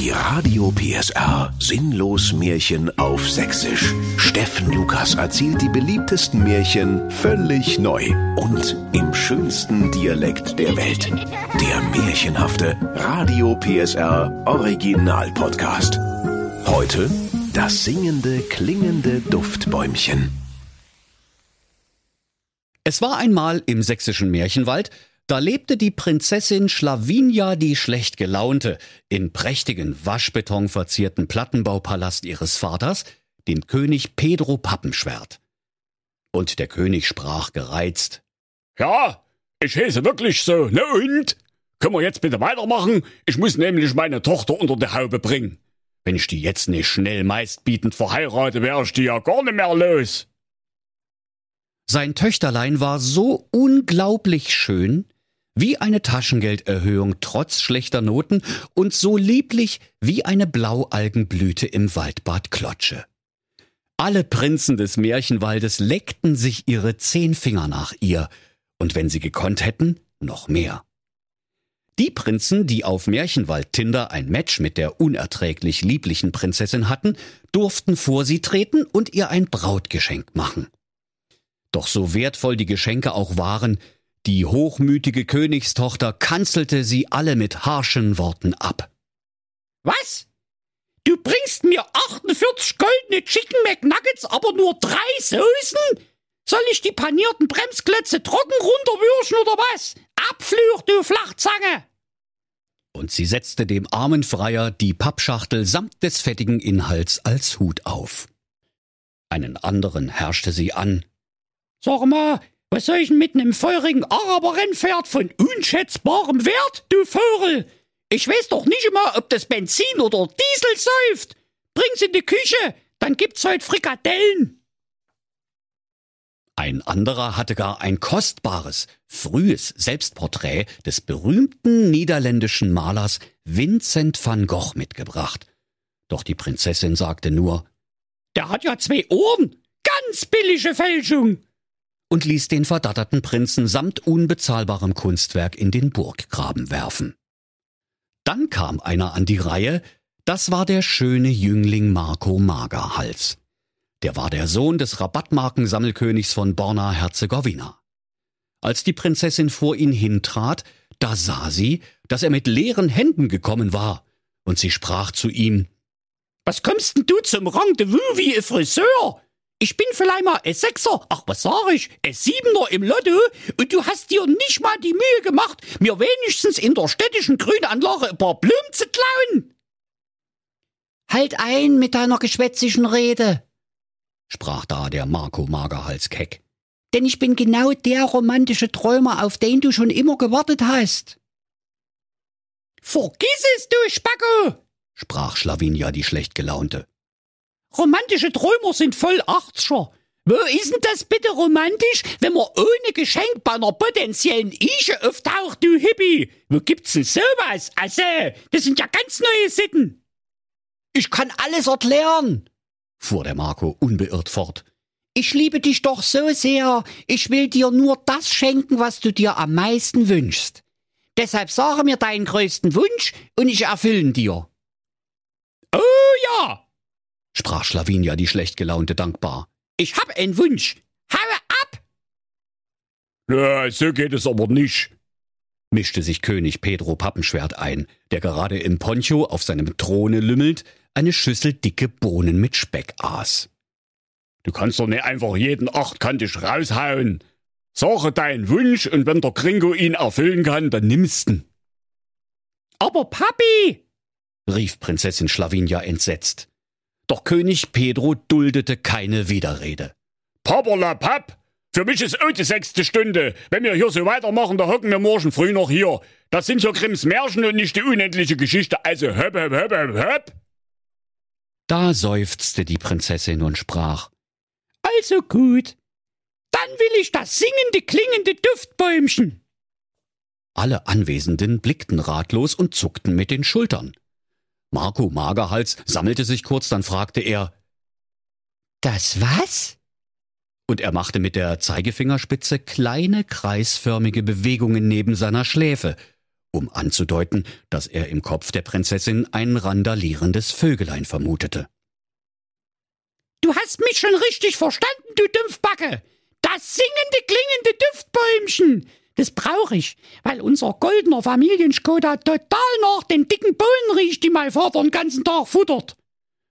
Die Radio PSR Sinnlos Märchen auf Sächsisch. Steffen Lukas erzählt die beliebtesten Märchen völlig neu und im schönsten Dialekt der Welt. Der märchenhafte Radio PSR Original Podcast. Heute das singende, klingende Duftbäumchen. Es war einmal im sächsischen Märchenwald, da lebte die Prinzessin Schlavinia die schlecht gelaunte in prächtigen Waschbeton verzierten Plattenbaupalast ihres Vaters, dem König Pedro Pappenschwert. Und der König sprach gereizt. Ja, ich heiße wirklich so, ne und? Können wir jetzt bitte weitermachen? Ich muss nämlich meine Tochter unter die Haube bringen. Wenn ich die jetzt nicht schnell meistbietend verheirate, wäre ich die ja gar nicht mehr los. Sein Töchterlein war so unglaublich schön, wie eine Taschengelderhöhung trotz schlechter Noten und so lieblich wie eine Blaualgenblüte im Waldbad Klotsche. Alle Prinzen des Märchenwaldes leckten sich ihre zehn Finger nach ihr, und wenn sie gekonnt hätten, noch mehr. Die Prinzen, die auf Märchenwald-Tinder ein Match mit der unerträglich lieblichen Prinzessin hatten, durften vor sie treten und ihr ein Brautgeschenk machen. Doch so wertvoll die Geschenke auch waren, die hochmütige Königstochter kanzelte sie alle mit harschen Worten ab. Was? Du bringst mir 48 goldene Chicken McNuggets, aber nur drei Soßen? Soll ich die panierten Bremsklötze trocken runterwürschen oder was? Abfluch, du Flachzange! Und sie setzte dem armen Freier die Pappschachtel samt des fettigen Inhalts als Hut auf. Einen anderen herrschte sie an. Sag mal, was soll ich denn mit nem feurigen Araber-Rennpferd von unschätzbarem Wert, du Vogel? Ich weiß doch nicht immer, ob das Benzin oder Diesel säuft. Bring's in die Küche, dann gibt's heute Frikadellen. Ein anderer hatte gar ein kostbares, frühes Selbstporträt des berühmten niederländischen Malers Vincent van Gogh mitgebracht. Doch die Prinzessin sagte nur, Der hat ja zwei Ohren. Ganz billige Fälschung und ließ den verdatterten Prinzen samt unbezahlbarem Kunstwerk in den Burggraben werfen. Dann kam einer an die Reihe, das war der schöne Jüngling Marco Magerhals. Der war der Sohn des Rabattmarkensammelkönigs von Borna-Herzegowina. Als die Prinzessin vor ihn hintrat, da sah sie, dass er mit leeren Händen gekommen war, und sie sprach zu ihm, Was kommst denn du zum Rendezvous wie ein Friseur? Ich bin vielleicht mal ein Sechser, ach was sag ich, ein Siebener im Lotto und du hast dir nicht mal die Mühe gemacht, mir wenigstens in der städtischen Grünanlage ein paar Blumen zu klauen. Halt ein mit deiner geschwätzigen Rede, sprach da der Marco Magerhals keck. Denn ich bin genau der romantische Träumer, auf den du schon immer gewartet hast. Vergiss es, du Spacko, sprach Schlavinia die schlecht gelaunte. Romantische Träumer sind voll 80er. Wo ist denn das bitte romantisch, wenn man ohne Geschenk bei einer potenziellen Ische auftaucht, du Hippie? Wo gibt's denn sowas? Also, das sind ja ganz neue Sitten. Ich kann alles erklären, fuhr der Marco unbeirrt fort. Ich liebe dich doch so sehr. Ich will dir nur das schenken, was du dir am meisten wünschst. Deshalb sage mir deinen größten Wunsch und ich erfüllen dir. Sprach Schlavinia die schlecht gelaunte dankbar. Ich hab einen Wunsch. Haue ab! Ja, so geht es aber nicht, mischte sich König Pedro Pappenschwert ein, der gerade im Poncho auf seinem Throne lümmelnd eine Schüssel dicke Bohnen mit Speck aß. Du kannst doch nicht einfach jeden achtkantig raushauen. Sache deinen Wunsch und wenn der Gringo ihn erfüllen kann, dann nimmst'n. Aber Papi, rief Prinzessin Schlavinia entsetzt. Doch König Pedro duldete keine Widerrede. Papp! Für mich ist die sechste Stunde. Wenn wir hier so weitermachen, da hocken wir morgen früh noch hier. Das sind ja Grimms Märchen und nicht die unendliche Geschichte. Also höpp, höpp, höpp, höpp, höpp. Da seufzte die Prinzessin und sprach. Also gut. Dann will ich das singende, klingende Duftbäumchen. Alle Anwesenden blickten ratlos und zuckten mit den Schultern. Marco Magerhals sammelte sich kurz, dann fragte er Das was? Und er machte mit der Zeigefingerspitze kleine kreisförmige Bewegungen neben seiner Schläfe, um anzudeuten, dass er im Kopf der Prinzessin ein randalierendes Vögelein vermutete. Du hast mich schon richtig verstanden, du Dumpfbacke. Das singende, klingende Duftbäumchen. Das brauche ich, weil unser goldener Familienskoda total nach den dicken Bohnen riecht, die mein Vater den ganzen Tag futtert.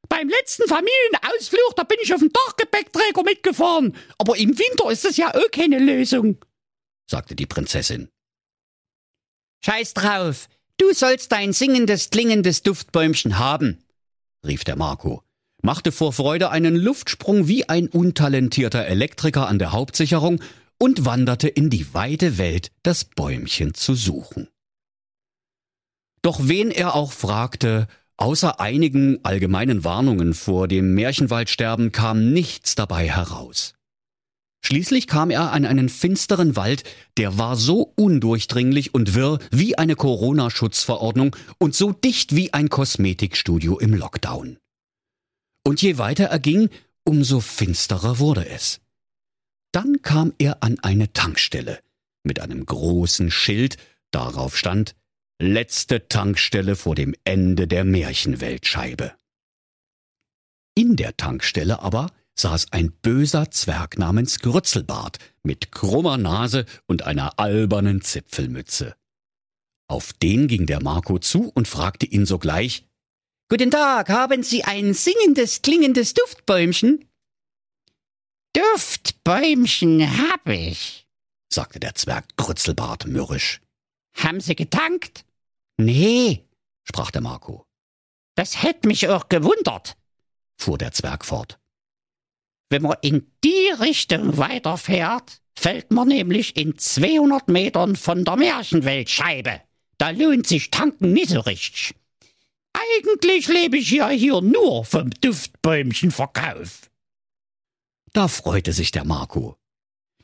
Beim letzten Familienausflug, da bin ich auf dem Dachgepäckträger mitgefahren. Aber im Winter ist das ja auch keine Lösung, sagte die Prinzessin. Scheiß drauf, du sollst dein singendes, klingendes Duftbäumchen haben, rief der Marco, machte vor Freude einen Luftsprung wie ein untalentierter Elektriker an der Hauptsicherung und wanderte in die weite Welt, das Bäumchen zu suchen. Doch wen er auch fragte, außer einigen allgemeinen Warnungen vor dem Märchenwaldsterben kam nichts dabei heraus. Schließlich kam er an einen finsteren Wald, der war so undurchdringlich und wirr wie eine Corona-Schutzverordnung und so dicht wie ein Kosmetikstudio im Lockdown. Und je weiter er ging, umso finsterer wurde es. Dann kam er an eine Tankstelle mit einem großen Schild, darauf stand Letzte Tankstelle vor dem Ende der Märchenweltscheibe. In der Tankstelle aber saß ein böser Zwerg namens Grützelbart mit krummer Nase und einer albernen Zipfelmütze. Auf den ging der Marco zu und fragte ihn sogleich Guten Tag, haben Sie ein singendes, klingendes Duftbäumchen? Duftbäumchen hab ich, sagte der Zwerg Grützelbart mürrisch. Haben Sie getankt? Nee, sprach der Marco. Das hätt mich auch gewundert, fuhr der Zwerg fort. Wenn man in die Richtung weiterfährt, fällt man nämlich in 200 Metern von der Märchenweltscheibe. Da lohnt sich tanken nicht so richtig. Eigentlich lebe ich ja hier nur vom Duftbäumchenverkauf. Da freute sich der Marco.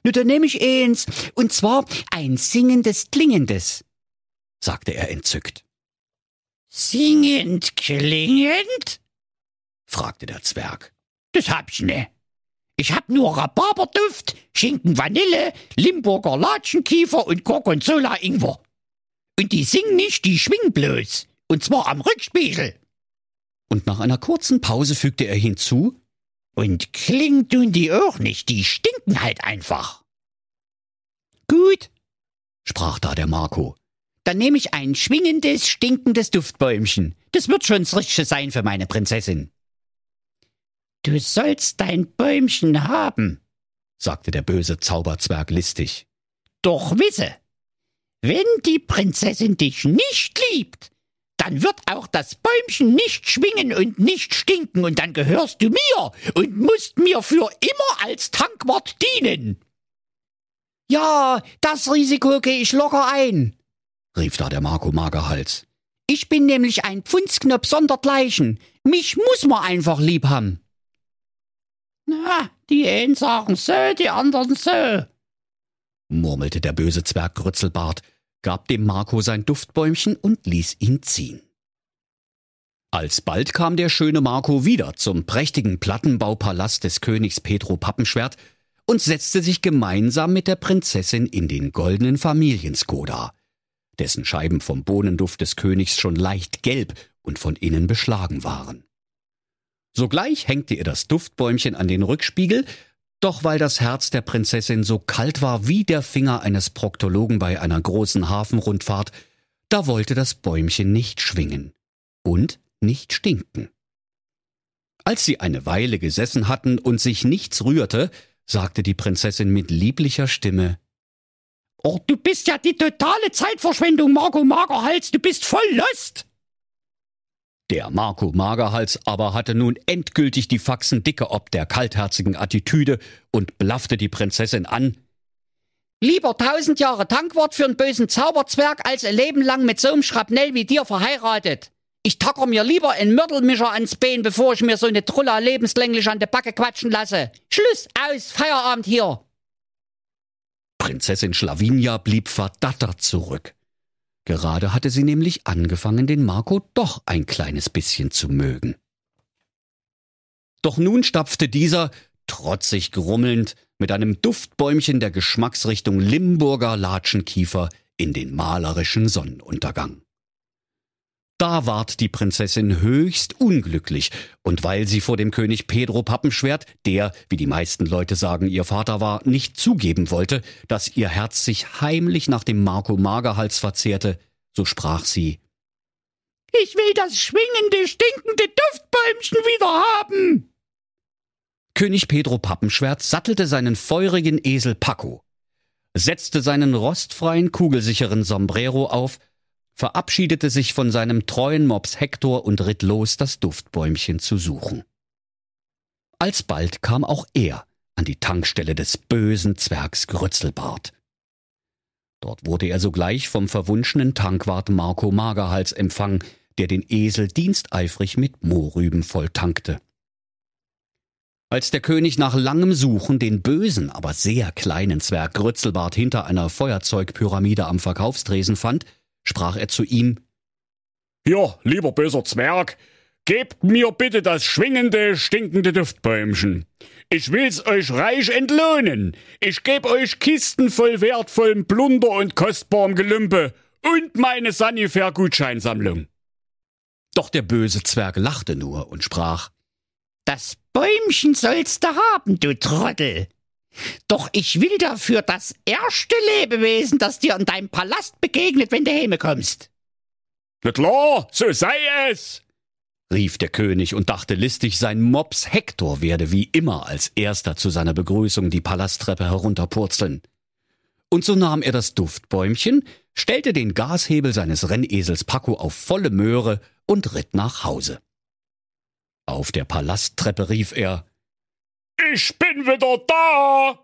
Nur dann nehme ich eins, und zwar ein singendes, klingendes, sagte er entzückt. Singend, klingend? fragte der Zwerg. Das hab ich ne. Ich hab nur Rhabarberduft, Schinken Vanille, Limburger Latschenkiefer und Gorgonzola Ingwer. Und die singen nicht, die schwingen bloß. Und zwar am Rückspiegel. Und nach einer kurzen Pause fügte er hinzu, und klingt tun die auch nicht, die stinken halt einfach. Gut, sprach da der Marco. Dann nehme ich ein schwingendes, stinkendes Duftbäumchen. Das wird schon das Richtige sein für meine Prinzessin. Du sollst dein Bäumchen haben, sagte der böse Zauberzwerg listig. Doch wisse, wenn die Prinzessin dich nicht liebt, dann wird auch das Bäumchen nicht schwingen und nicht stinken und dann gehörst du mir und musst mir für immer als Tankwart dienen. Ja, das Risiko gehe ich locker ein, rief da der Marco Magerhals. Ich bin nämlich ein Pfundsknopf sondergleichen. Mich muss man einfach lieb haben. Na, die einen sagen so, die anderen so, murmelte der böse Zwerg Grützelbart gab dem Marco sein Duftbäumchen und ließ ihn ziehen. Alsbald kam der schöne Marco wieder zum prächtigen Plattenbaupalast des Königs Petro Pappenschwert und setzte sich gemeinsam mit der Prinzessin in den goldenen Familienskoda, dessen Scheiben vom Bohnenduft des Königs schon leicht gelb und von innen beschlagen waren. Sogleich hängte ihr das Duftbäumchen an den Rückspiegel, doch weil das Herz der Prinzessin so kalt war wie der Finger eines Proktologen bei einer großen Hafenrundfahrt, da wollte das Bäumchen nicht schwingen und nicht stinken. Als sie eine Weile gesessen hatten und sich nichts rührte, sagte die Prinzessin mit lieblicher Stimme Oh, du bist ja die totale Zeitverschwendung, Marco Magerhals, du bist voll Lust. Der Marco Magerhals aber hatte nun endgültig die Faxen dicke ob der kaltherzigen Attitüde und blaffte die Prinzessin an. Lieber tausend Jahre Tankwart für einen bösen Zauberzwerg als ein Leben lang mit so einem Schrapnell wie dir verheiratet. Ich tacker mir lieber einen Mörtelmischer ans Bein, bevor ich mir so eine Trulla lebenslänglich an der Backe quatschen lasse. Schluss, aus, Feierabend hier. Prinzessin Schlavinia blieb verdattert zurück. Gerade hatte sie nämlich angefangen, den Marco doch ein kleines bisschen zu mögen. Doch nun stapfte dieser, trotzig grummelnd, mit einem Duftbäumchen der Geschmacksrichtung Limburger Latschenkiefer in den malerischen Sonnenuntergang. Da ward die Prinzessin höchst unglücklich, und weil sie vor dem König Pedro Pappenschwert, der, wie die meisten Leute sagen, ihr Vater war, nicht zugeben wollte, dass ihr Herz sich heimlich nach dem Marco Magerhals verzehrte, so sprach sie Ich will das schwingende, stinkende Duftbäumchen wieder haben. König Pedro Pappenschwert sattelte seinen feurigen Esel Paco, setzte seinen rostfreien, kugelsicheren Sombrero auf verabschiedete sich von seinem treuen Mops Hektor und ritt los, das Duftbäumchen zu suchen. Alsbald kam auch er an die Tankstelle des bösen Zwergs Grützelbart. Dort wurde er sogleich vom verwunschenen Tankwart Marco Magerhals empfangen, der den Esel diensteifrig mit Mohrrüben volltankte. Als der König nach langem Suchen den bösen, aber sehr kleinen Zwerg Grützelbart hinter einer Feuerzeugpyramide am Verkaufstresen fand, sprach er zu ihm Hier, lieber böser Zwerg, gebt mir bitte das schwingende, stinkende Duftbäumchen. Ich will's euch reich entlohnen. Ich geb euch Kisten voll wertvollem Plunder und kostbarem Gelümpe und meine Sanifair-Gutscheinsammlung. Doch der böse Zwerg lachte nur und sprach Das Bäumchen sollst du haben, du Trottel. Doch ich will dafür das erste Lebewesen, das dir in deinem Palast begegnet, wenn du heime kommst. Na klar, so sei es, rief der König und dachte listig, sein Mops Hektor werde wie immer als erster zu seiner Begrüßung die Palasttreppe herunterpurzeln. Und so nahm er das Duftbäumchen, stellte den Gashebel seines Rennesels Paco auf volle Möhre und ritt nach Hause. Auf der Palasttreppe rief er ich bin wieder da!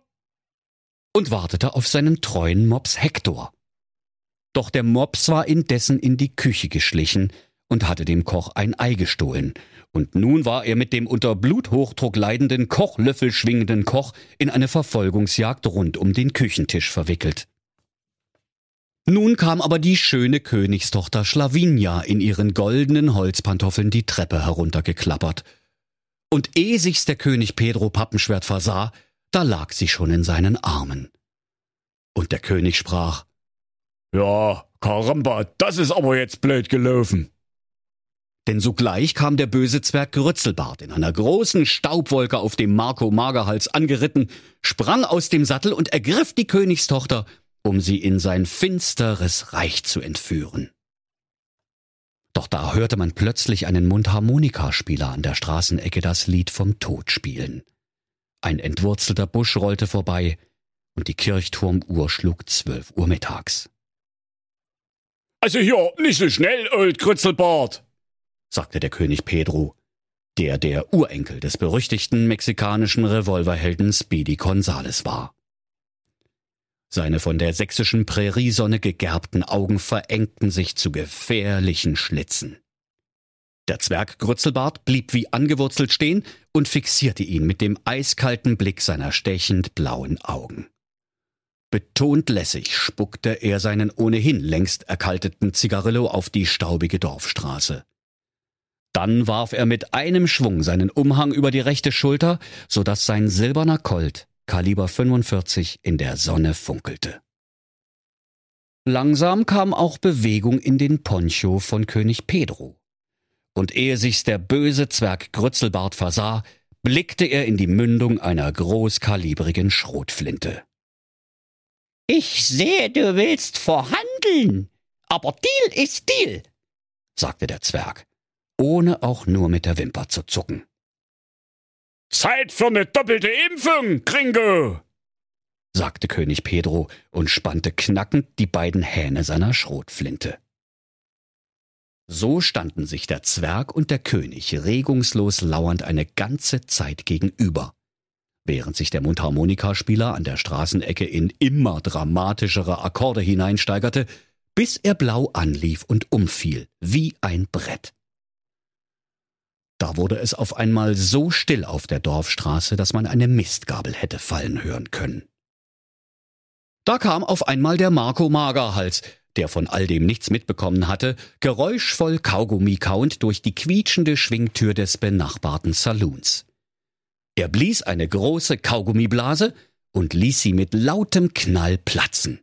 Und wartete auf seinen treuen Mops Hektor. Doch der Mops war indessen in die Küche geschlichen und hatte dem Koch ein Ei gestohlen, und nun war er mit dem unter Bluthochdruck leidenden Kochlöffel schwingenden Koch in eine Verfolgungsjagd rund um den Küchentisch verwickelt. Nun kam aber die schöne Königstochter Schlavinia in ihren goldenen Holzpantoffeln die Treppe heruntergeklappert und ehe sich's der König Pedro Pappenschwert versah, da lag sie schon in seinen Armen. Und der König sprach, Ja, Karamba, das ist aber jetzt blöd gelaufen. Denn sogleich kam der böse Zwerg Grützelbart in einer großen Staubwolke auf dem Marco Magerhals angeritten, sprang aus dem Sattel und ergriff die Königstochter, um sie in sein finsteres Reich zu entführen. Doch da hörte man plötzlich einen Mundharmonikaspieler an der Straßenecke das Lied vom Tod spielen. Ein entwurzelter Busch rollte vorbei und die Kirchturmuhr schlug zwölf Uhr mittags. Also hier, nicht so schnell, Old Grützelbart, sagte der König Pedro, der der Urenkel des berüchtigten mexikanischen Revolverhelden Speedy Gonzales war. Seine von der sächsischen Präriesonne gegerbten Augen verengten sich zu gefährlichen Schlitzen. Der Zwerg Grützelbart blieb wie angewurzelt stehen und fixierte ihn mit dem eiskalten Blick seiner stechend blauen Augen. Betont lässig spuckte er seinen ohnehin längst erkalteten Zigarillo auf die staubige Dorfstraße. Dann warf er mit einem Schwung seinen Umhang über die rechte Schulter, so dass sein silberner Colt Kaliber 45 in der Sonne funkelte. Langsam kam auch Bewegung in den Poncho von König Pedro. Und ehe sich's der böse Zwerg Grützelbart versah, blickte er in die Mündung einer großkalibrigen Schrotflinte. Ich sehe, du willst verhandeln, aber Deal ist Deal, sagte der Zwerg, ohne auch nur mit der Wimper zu zucken. Zeit für eine doppelte Impfung, Gringo! sagte König Pedro und spannte knackend die beiden Hähne seiner Schrotflinte. So standen sich der Zwerg und der König regungslos lauernd eine ganze Zeit gegenüber, während sich der Mundharmonikaspieler an der Straßenecke in immer dramatischere Akkorde hineinsteigerte, bis er blau anlief und umfiel, wie ein Brett. Da wurde es auf einmal so still auf der Dorfstraße, dass man eine Mistgabel hätte fallen hören können. Da kam auf einmal der Marco Magerhals, der von all dem nichts mitbekommen hatte, geräuschvoll Kaugummi kauend durch die quietschende Schwingtür des benachbarten Saloons. Er blies eine große Kaugummiblase und ließ sie mit lautem Knall platzen.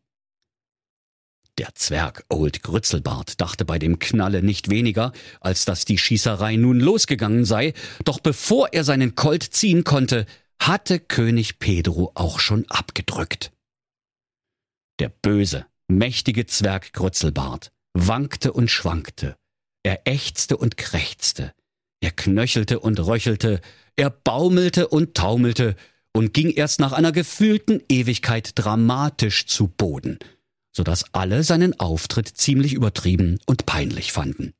Der Zwerg Old Grützelbart dachte bei dem Knalle nicht weniger, als dass die Schießerei nun losgegangen sei, doch bevor er seinen Colt ziehen konnte, hatte König Pedro auch schon abgedrückt. Der böse, mächtige Zwerg Grützelbart wankte und schwankte, er ächzte und krächzte, er knöchelte und röchelte, er baumelte und taumelte und ging erst nach einer gefühlten Ewigkeit dramatisch zu Boden – so dass alle seinen Auftritt ziemlich übertrieben und peinlich fanden.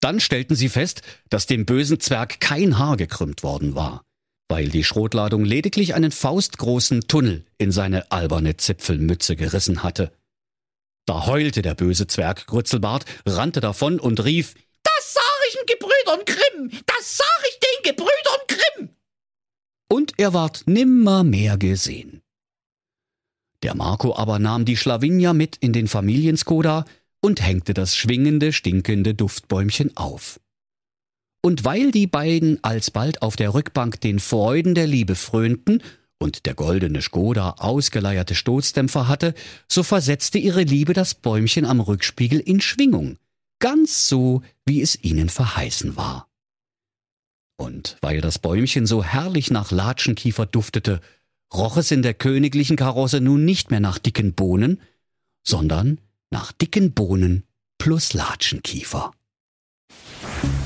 Dann stellten sie fest, dass dem bösen Zwerg kein Haar gekrümmt worden war, weil die Schrotladung lediglich einen faustgroßen Tunnel in seine alberne Zipfelmütze gerissen hatte. Da heulte der böse Zwerg Grützelbart, rannte davon und rief, Das sag ich den Gebrüdern Grimm! Das sag ich den Gebrüdern Grimm! Und er ward nimmermehr gesehen. Der Marco aber nahm die Schlawinia mit in den Familienskoda und hängte das schwingende, stinkende Duftbäumchen auf. Und weil die beiden alsbald auf der Rückbank den Freuden der Liebe frönten und der goldene Skoda ausgeleierte Stoßdämpfer hatte, so versetzte ihre Liebe das Bäumchen am Rückspiegel in Schwingung, ganz so, wie es ihnen verheißen war. Und weil das Bäumchen so herrlich nach Latschenkiefer duftete, roch es in der königlichen Karosse nun nicht mehr nach dicken Bohnen, sondern nach dicken Bohnen plus Latschenkiefer.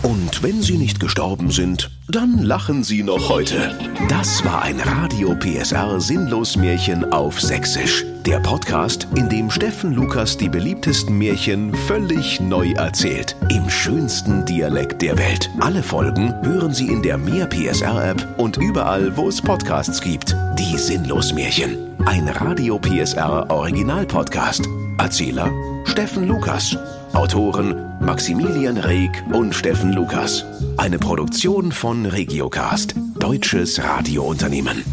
Und wenn sie nicht gestorben sind, dann lachen sie noch heute. Das war ein Radio PSR Sinnlos Märchen auf Sächsisch. Der Podcast, in dem Steffen Lukas die beliebtesten Märchen völlig neu erzählt. Im schönsten Dialekt der Welt. Alle Folgen hören Sie in der Mehr PSR App und überall, wo es Podcasts gibt. Die Sinnlos Märchen. Ein Radio PSR Original Podcast. Erzähler Steffen Lukas. Autoren Maximilian Reg und Steffen Lukas. Eine Produktion von Regiocast, deutsches Radiounternehmen.